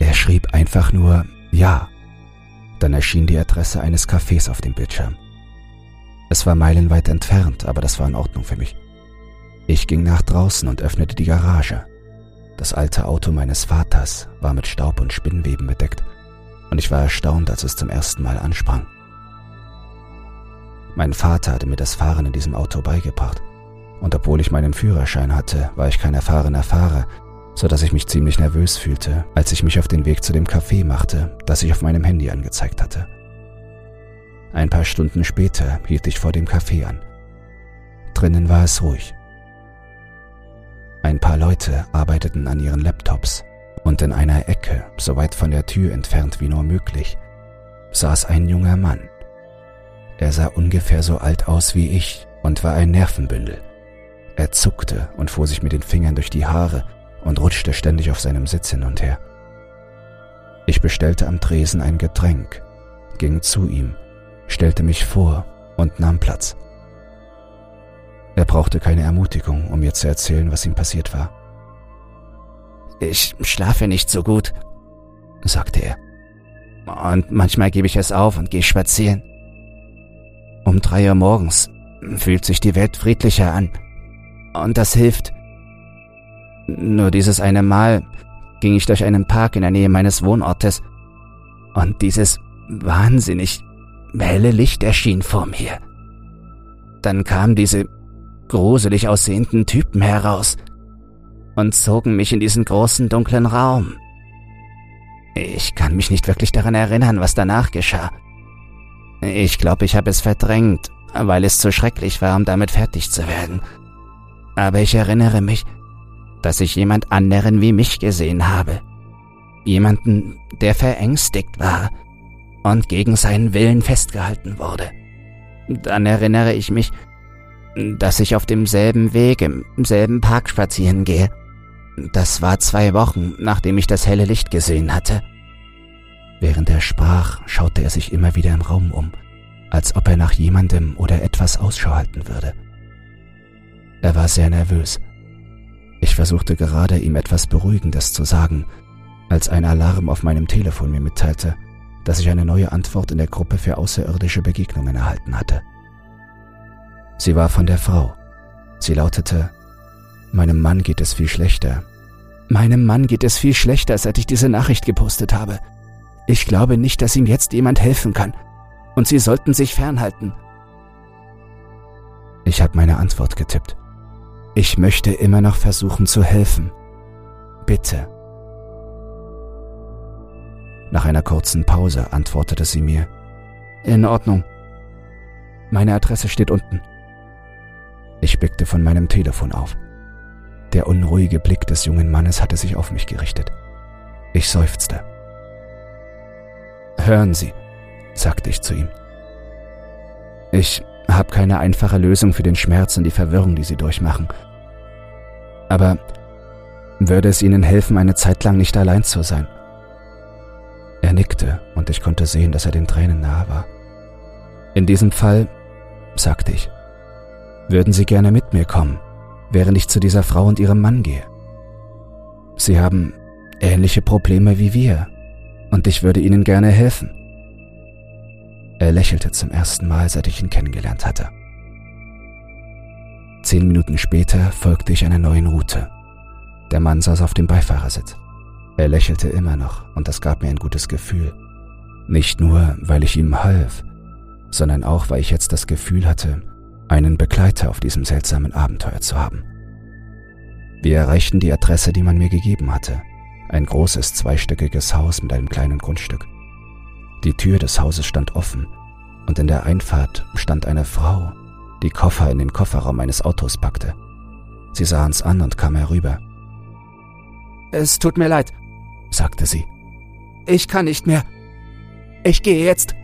Er schrieb einfach nur Ja. Dann erschien die Adresse eines Cafés auf dem Bildschirm. Es war meilenweit entfernt, aber das war in Ordnung für mich. Ich ging nach draußen und öffnete die Garage. Das alte Auto meines Vaters war mit Staub und Spinnweben bedeckt und ich war erstaunt, als es zum ersten Mal ansprang. Mein Vater hatte mir das Fahren in diesem Auto beigebracht und obwohl ich meinen Führerschein hatte, war ich kein erfahrener Fahrer, so dass ich mich ziemlich nervös fühlte, als ich mich auf den Weg zu dem Café machte, das ich auf meinem Handy angezeigt hatte. Ein paar Stunden später hielt ich vor dem Café an. Drinnen war es ruhig. Ein paar Leute arbeiteten an ihren Laptops und in einer Ecke, so weit von der Tür entfernt wie nur möglich, saß ein junger Mann. Er sah ungefähr so alt aus wie ich und war ein Nervenbündel. Er zuckte und fuhr sich mit den Fingern durch die Haare und rutschte ständig auf seinem Sitz hin und her. Ich bestellte am Tresen ein Getränk, ging zu ihm, stellte mich vor und nahm Platz. Er brauchte keine Ermutigung, um mir zu erzählen, was ihm passiert war. Ich schlafe nicht so gut, sagte er. Und manchmal gebe ich es auf und gehe spazieren. Um drei Uhr morgens fühlt sich die Welt friedlicher an. Und das hilft. Nur dieses eine Mal ging ich durch einen Park in der Nähe meines Wohnortes und dieses wahnsinnig helle Licht erschien vor mir. Dann kamen diese gruselig aussehenden Typen heraus und zogen mich in diesen großen dunklen Raum. Ich kann mich nicht wirklich daran erinnern, was danach geschah. Ich glaube, ich habe es verdrängt, weil es zu schrecklich war, um damit fertig zu werden. Aber ich erinnere mich, dass ich jemand anderen wie mich gesehen habe. Jemanden, der verängstigt war und gegen seinen Willen festgehalten wurde. Dann erinnere ich mich, dass ich auf demselben Weg im selben Park spazieren gehe. Das war zwei Wochen, nachdem ich das helle Licht gesehen hatte. Während er sprach, schaute er sich immer wieder im Raum um, als ob er nach jemandem oder etwas Ausschau halten würde. Er war sehr nervös. Ich versuchte gerade, ihm etwas Beruhigendes zu sagen, als ein Alarm auf meinem Telefon mir mitteilte, dass ich eine neue Antwort in der Gruppe für außerirdische Begegnungen erhalten hatte. Sie war von der Frau. Sie lautete, Meinem Mann geht es viel schlechter. Meinem Mann geht es viel schlechter, seit ich diese Nachricht gepostet habe. Ich glaube nicht, dass ihm jetzt jemand helfen kann. Und Sie sollten sich fernhalten. Ich habe meine Antwort getippt. Ich möchte immer noch versuchen zu helfen. Bitte. Nach einer kurzen Pause antwortete sie mir. In Ordnung. Meine Adresse steht unten. Ich blickte von meinem Telefon auf. Der unruhige Blick des jungen Mannes hatte sich auf mich gerichtet. Ich seufzte. Hören Sie, sagte ich zu ihm. Ich habe keine einfache Lösung für den Schmerz und die Verwirrung, die Sie durchmachen. Aber würde es Ihnen helfen, eine Zeit lang nicht allein zu sein? Er nickte und ich konnte sehen, dass er den Tränen nahe war. In diesem Fall, sagte ich, würden Sie gerne mit mir kommen, während ich zu dieser Frau und ihrem Mann gehe. Sie haben ähnliche Probleme wie wir, und ich würde Ihnen gerne helfen. Er lächelte zum ersten Mal, seit ich ihn kennengelernt hatte. Zehn Minuten später folgte ich einer neuen Route. Der Mann saß auf dem Beifahrersitz. Er lächelte immer noch, und das gab mir ein gutes Gefühl. Nicht nur, weil ich ihm half, sondern auch, weil ich jetzt das Gefühl hatte, einen Begleiter auf diesem seltsamen Abenteuer zu haben. Wir erreichten die Adresse, die man mir gegeben hatte. Ein großes zweistöckiges Haus mit einem kleinen Grundstück. Die Tür des Hauses stand offen und in der Einfahrt stand eine Frau, die Koffer in den Kofferraum meines Autos packte. Sie sah uns an und kam herüber. Es tut mir leid, sagte sie. Ich kann nicht mehr. Ich gehe jetzt.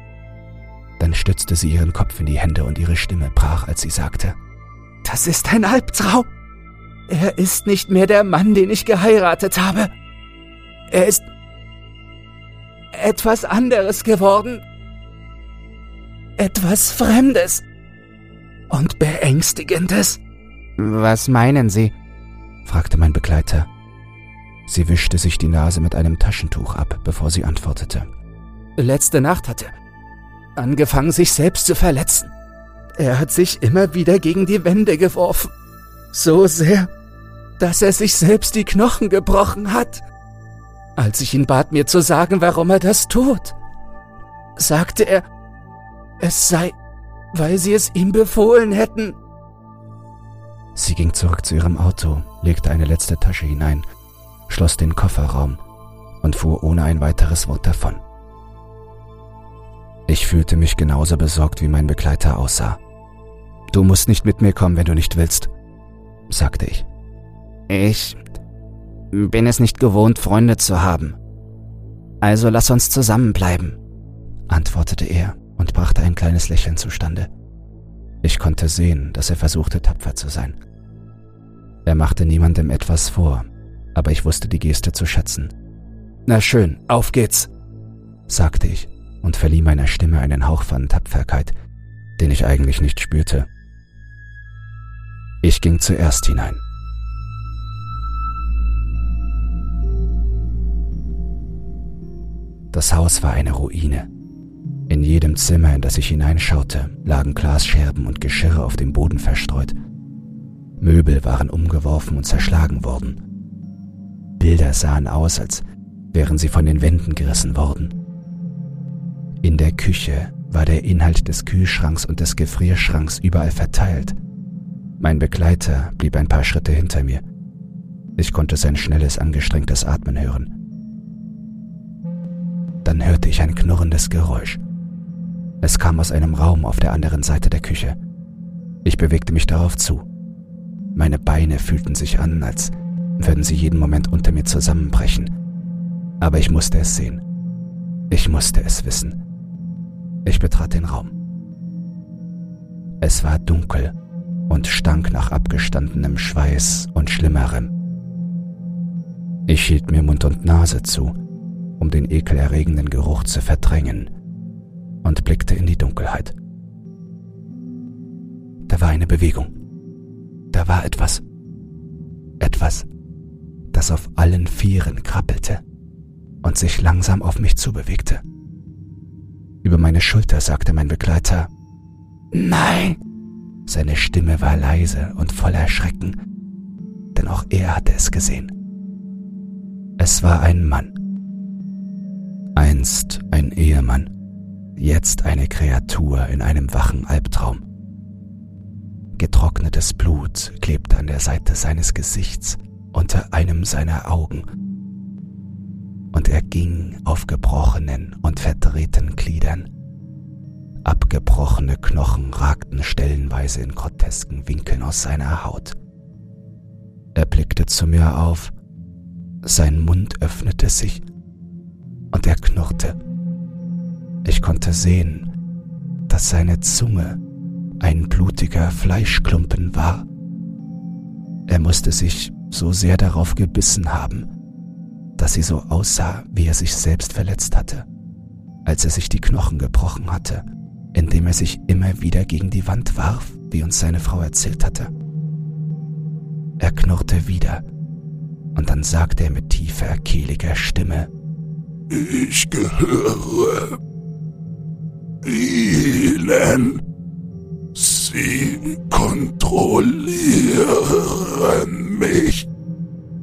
Dann stützte sie ihren Kopf in die Hände und ihre Stimme brach, als sie sagte, Das ist ein Albtraum. Er ist nicht mehr der Mann, den ich geheiratet habe. Er ist etwas anderes geworden. Etwas Fremdes und Beängstigendes. Was meinen Sie? fragte mein Begleiter. Sie wischte sich die Nase mit einem Taschentuch ab, bevor sie antwortete. Letzte Nacht hatte angefangen, sich selbst zu verletzen. Er hat sich immer wieder gegen die Wände geworfen. So sehr, dass er sich selbst die Knochen gebrochen hat. Als ich ihn bat, mir zu sagen, warum er das tut, sagte er, es sei, weil sie es ihm befohlen hätten. Sie ging zurück zu ihrem Auto, legte eine letzte Tasche hinein, schloss den Kofferraum und fuhr ohne ein weiteres Wort davon. Ich fühlte mich genauso besorgt, wie mein Begleiter aussah. Du musst nicht mit mir kommen, wenn du nicht willst, sagte ich. Ich bin es nicht gewohnt, Freunde zu haben. Also lass uns zusammenbleiben, antwortete er und brachte ein kleines Lächeln zustande. Ich konnte sehen, dass er versuchte, tapfer zu sein. Er machte niemandem etwas vor, aber ich wusste die Geste zu schätzen. Na schön, auf geht's, sagte ich und verlieh meiner Stimme einen Hauch von Tapferkeit, den ich eigentlich nicht spürte. Ich ging zuerst hinein. Das Haus war eine Ruine. In jedem Zimmer, in das ich hineinschaute, lagen Glasscherben und Geschirre auf dem Boden verstreut. Möbel waren umgeworfen und zerschlagen worden. Bilder sahen aus, als wären sie von den Wänden gerissen worden. In der Küche war der Inhalt des Kühlschranks und des Gefrierschranks überall verteilt. Mein Begleiter blieb ein paar Schritte hinter mir. Ich konnte sein schnelles, angestrengtes Atmen hören. Dann hörte ich ein knurrendes Geräusch. Es kam aus einem Raum auf der anderen Seite der Küche. Ich bewegte mich darauf zu. Meine Beine fühlten sich an, als würden sie jeden Moment unter mir zusammenbrechen. Aber ich musste es sehen. Ich musste es wissen. Ich betrat den Raum. Es war dunkel und stank nach abgestandenem Schweiß und Schlimmerem. Ich hielt mir Mund und Nase zu, um den ekelerregenden Geruch zu verdrängen, und blickte in die Dunkelheit. Da war eine Bewegung. Da war etwas. Etwas, das auf allen Vieren krabbelte und sich langsam auf mich zubewegte. Über meine Schulter sagte mein Begleiter Nein. Seine Stimme war leise und voller Schrecken, denn auch er hatte es gesehen. Es war ein Mann. Einst ein Ehemann, jetzt eine Kreatur in einem wachen Albtraum. Getrocknetes Blut klebte an der Seite seines Gesichts unter einem seiner Augen. Und er ging auf gebrochenen und verdrehten Gliedern. Abgebrochene Knochen ragten stellenweise in grotesken Winkeln aus seiner Haut. Er blickte zu mir auf, sein Mund öffnete sich und er knurrte. Ich konnte sehen, dass seine Zunge ein blutiger Fleischklumpen war. Er musste sich so sehr darauf gebissen haben, dass sie so aussah, wie er sich selbst verletzt hatte, als er sich die Knochen gebrochen hatte, indem er sich immer wieder gegen die Wand warf, wie uns seine Frau erzählt hatte. Er knurrte wieder, und dann sagte er mit tiefer, kehliger Stimme, Ich gehöre ihnen. Sie kontrollieren mich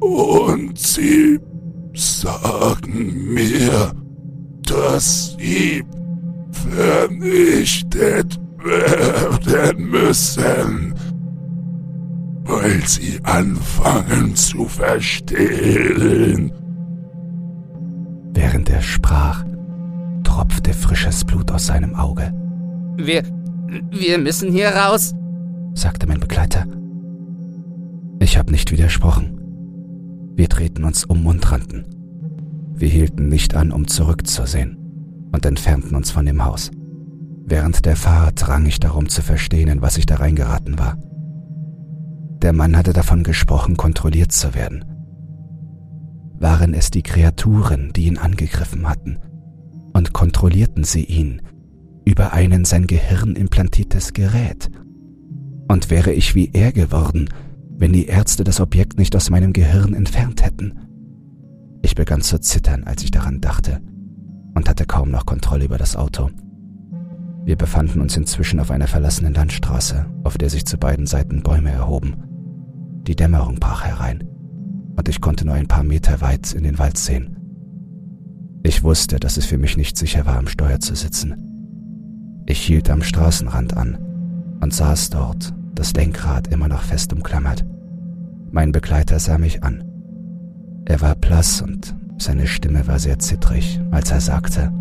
und sie sagen mir, dass sie vernichtet werden müssen, weil sie anfangen zu verstehen. Während er sprach, tropfte frisches Blut aus seinem Auge. Wir, wir müssen hier raus, sagte mein Begleiter. Ich habe nicht widersprochen. Wir drehten uns um und rannten. Wir hielten nicht an, um zurückzusehen und entfernten uns von dem Haus. Während der Fahrt rang ich darum zu verstehen, in was ich da reingeraten war. Der Mann hatte davon gesprochen, kontrolliert zu werden. Waren es die Kreaturen, die ihn angegriffen hatten, und kontrollierten sie ihn über ein in sein Gehirn implantiertes Gerät? Und wäre ich wie er geworden, wenn die Ärzte das Objekt nicht aus meinem Gehirn entfernt hätten? Ich begann zu zittern, als ich daran dachte, und hatte kaum noch Kontrolle über das Auto. Wir befanden uns inzwischen auf einer verlassenen Landstraße, auf der sich zu beiden Seiten Bäume erhoben. Die Dämmerung brach herein, und ich konnte nur ein paar Meter weit in den Wald sehen. Ich wusste, dass es für mich nicht sicher war, am Steuer zu sitzen. Ich hielt am Straßenrand an und saß dort, das Lenkrad immer noch fest umklammert. Mein Begleiter sah mich an. Er war blass und seine Stimme war sehr zittrig, als er sagte,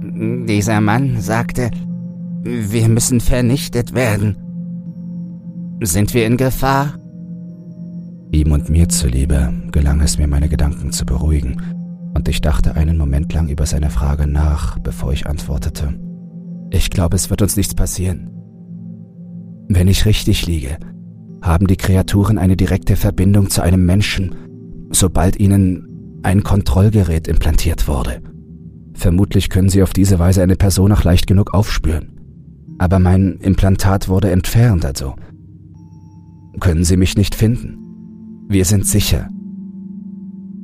Dieser Mann sagte, Wir müssen vernichtet werden. Sind wir in Gefahr? Ihm und mir zuliebe gelang es mir, meine Gedanken zu beruhigen, und ich dachte einen Moment lang über seine Frage nach, bevor ich antwortete. Ich glaube, es wird uns nichts passieren. Wenn ich richtig liege, haben die Kreaturen eine direkte Verbindung zu einem Menschen, sobald ihnen ein Kontrollgerät implantiert wurde. Vermutlich können sie auf diese Weise eine Person auch leicht genug aufspüren. Aber mein Implantat wurde entfernt, also können sie mich nicht finden. Wir sind sicher.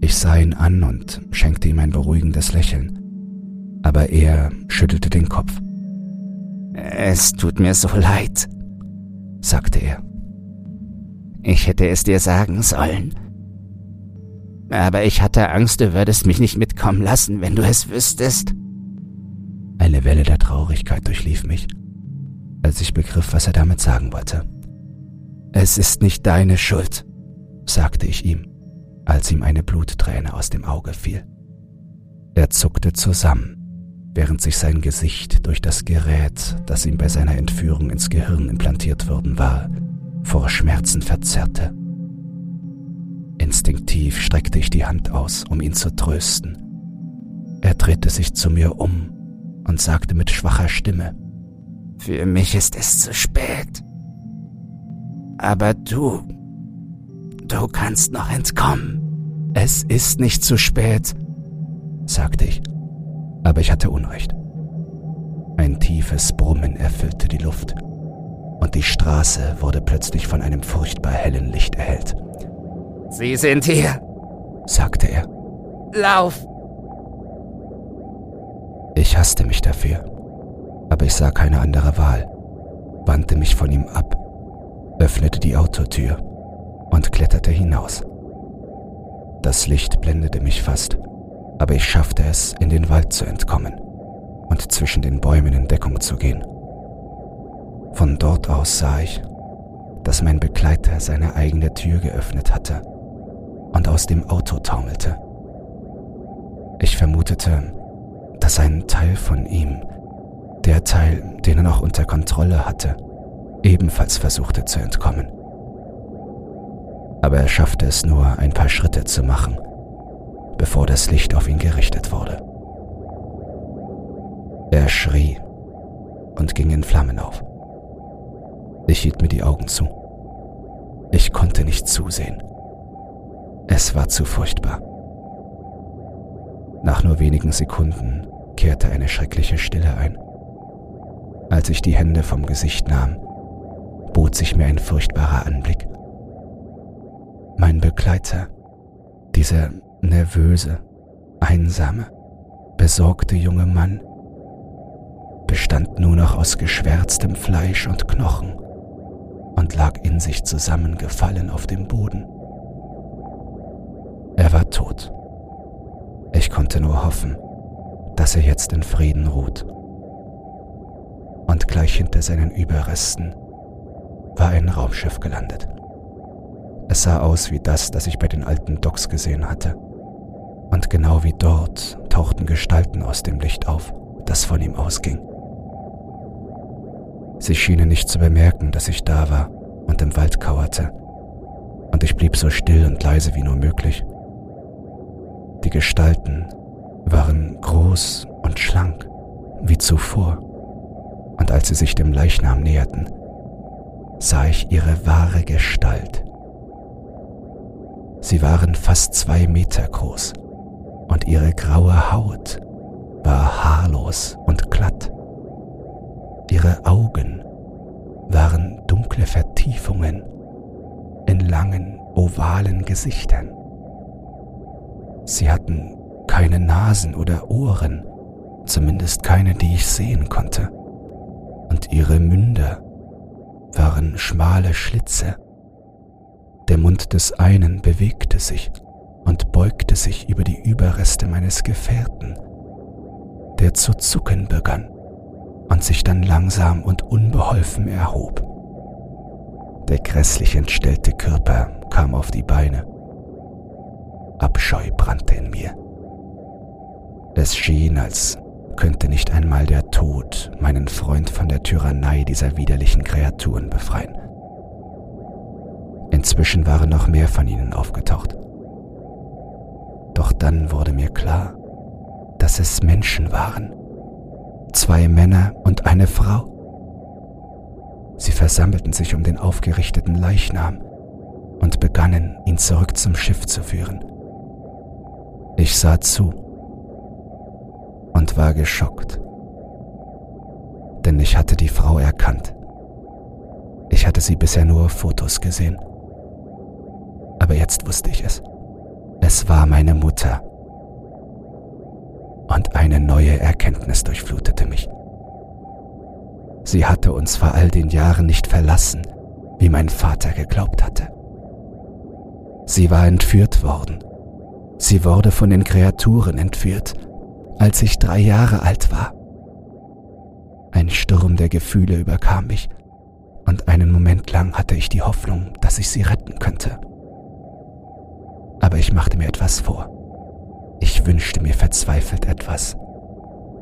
Ich sah ihn an und schenkte ihm ein beruhigendes Lächeln. Aber er schüttelte den Kopf. Es tut mir so leid, sagte er. Ich hätte es dir sagen sollen. Aber ich hatte Angst, du würdest mich nicht mitkommen lassen, wenn du es wüsstest. Eine Welle der Traurigkeit durchlief mich, als ich begriff, was er damit sagen wollte. Es ist nicht deine Schuld, sagte ich ihm, als ihm eine Blutträne aus dem Auge fiel. Er zuckte zusammen, während sich sein Gesicht durch das Gerät, das ihm bei seiner Entführung ins Gehirn implantiert worden war, vor Schmerzen verzerrte. Instinktiv streckte ich die Hand aus, um ihn zu trösten. Er drehte sich zu mir um und sagte mit schwacher Stimme, Für mich ist es zu spät. Aber du, du kannst noch entkommen. Es ist nicht zu spät, sagte ich, aber ich hatte Unrecht. Ein tiefes Brummen erfüllte die Luft, und die Straße wurde plötzlich von einem furchtbar hellen Licht erhellt. Sie sind hier, sagte er. Lauf! Ich hasste mich dafür, aber ich sah keine andere Wahl, wandte mich von ihm ab, öffnete die Autotür und kletterte hinaus. Das Licht blendete mich fast, aber ich schaffte es, in den Wald zu entkommen und zwischen den Bäumen in Deckung zu gehen. Von dort aus sah ich, dass mein Begleiter seine eigene Tür geöffnet hatte und aus dem Auto taumelte. Ich vermutete, dass ein Teil von ihm, der Teil, den er noch unter Kontrolle hatte, ebenfalls versuchte zu entkommen. Aber er schaffte es nur, ein paar Schritte zu machen, bevor das Licht auf ihn gerichtet wurde. Er schrie und ging in Flammen auf. Ich hielt mir die Augen zu. Ich konnte nicht zusehen. Es war zu furchtbar. Nach nur wenigen Sekunden kehrte eine schreckliche Stille ein. Als ich die Hände vom Gesicht nahm, bot sich mir ein furchtbarer Anblick. Mein Begleiter, dieser nervöse, einsame, besorgte junge Mann, bestand nur noch aus geschwärztem Fleisch und Knochen und lag in sich zusammengefallen auf dem Boden. Er war tot. Ich konnte nur hoffen, dass er jetzt in Frieden ruht. Und gleich hinter seinen Überresten war ein Raumschiff gelandet. Es sah aus wie das, das ich bei den alten Docks gesehen hatte. Und genau wie dort tauchten Gestalten aus dem Licht auf, das von ihm ausging. Sie schienen nicht zu bemerken, dass ich da war und im Wald kauerte, und ich blieb so still und leise wie nur möglich. Die Gestalten waren groß und schlank, wie zuvor, und als sie sich dem Leichnam näherten, sah ich ihre wahre Gestalt. Sie waren fast zwei Meter groß, und ihre graue Haut war haarlos und glatt. Ihre Augen waren dunkle Vertiefungen in langen, ovalen Gesichtern. Sie hatten keine Nasen oder Ohren, zumindest keine, die ich sehen konnte. Und ihre Münder waren schmale Schlitze. Der Mund des einen bewegte sich und beugte sich über die Überreste meines Gefährten, der zu zucken begann und sich dann langsam und unbeholfen erhob. Der grässlich entstellte Körper kam auf die Beine. Abscheu brannte in mir. Es schien, als könnte nicht einmal der Tod meinen Freund von der Tyrannei dieser widerlichen Kreaturen befreien. Inzwischen waren noch mehr von ihnen aufgetaucht. Doch dann wurde mir klar, dass es Menschen waren. Zwei Männer und eine Frau. Sie versammelten sich um den aufgerichteten Leichnam und begannen, ihn zurück zum Schiff zu führen. Ich sah zu und war geschockt, denn ich hatte die Frau erkannt. Ich hatte sie bisher nur auf Fotos gesehen. Aber jetzt wusste ich es. Es war meine Mutter. Und eine neue Erkenntnis durchflutete mich. Sie hatte uns vor all den Jahren nicht verlassen, wie mein Vater geglaubt hatte. Sie war entführt worden. Sie wurde von den Kreaturen entführt, als ich drei Jahre alt war. Ein Sturm der Gefühle überkam mich, und einen Moment lang hatte ich die Hoffnung, dass ich sie retten könnte. Aber ich machte mir etwas vor. Ich wünschte mir verzweifelt etwas,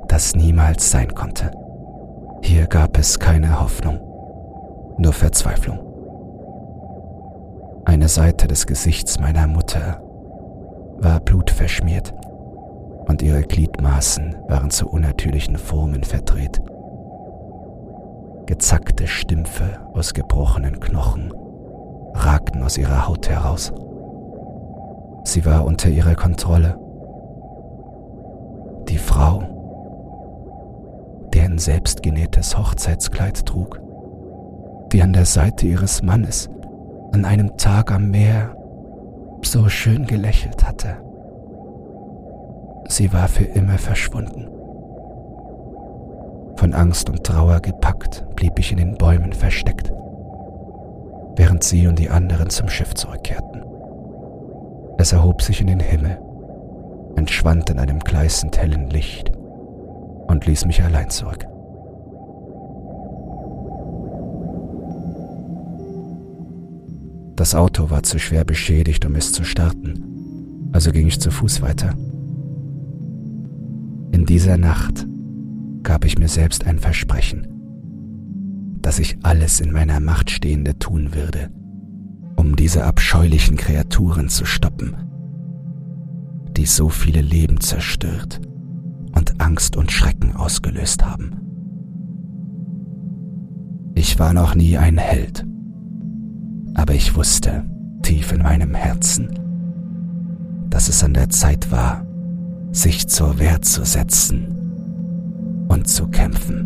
das niemals sein konnte. Hier gab es keine Hoffnung, nur Verzweiflung. Eine Seite des Gesichts meiner Mutter war blutverschmiert und ihre Gliedmaßen waren zu unnatürlichen Formen verdreht. Gezackte Stümpfe aus gebrochenen Knochen ragten aus ihrer Haut heraus. Sie war unter ihrer Kontrolle. Die Frau, die ein selbstgenähtes Hochzeitskleid trug, die an der Seite ihres Mannes an einem Tag am Meer so schön gelächelt hatte. Sie war für immer verschwunden. Von Angst und Trauer gepackt blieb ich in den Bäumen versteckt, während sie und die anderen zum Schiff zurückkehrten. Es erhob sich in den Himmel, entschwand in einem gleißend hellen Licht und ließ mich allein zurück. Das Auto war zu schwer beschädigt, um es zu starten, also ging ich zu Fuß weiter. In dieser Nacht gab ich mir selbst ein Versprechen, dass ich alles in meiner Macht Stehende tun würde, um diese abscheulichen Kreaturen zu stoppen, die so viele Leben zerstört und Angst und Schrecken ausgelöst haben. Ich war noch nie ein Held, aber ich wusste tief in meinem Herzen, dass es an der Zeit war, sich zur Wehr zu setzen und zu kämpfen.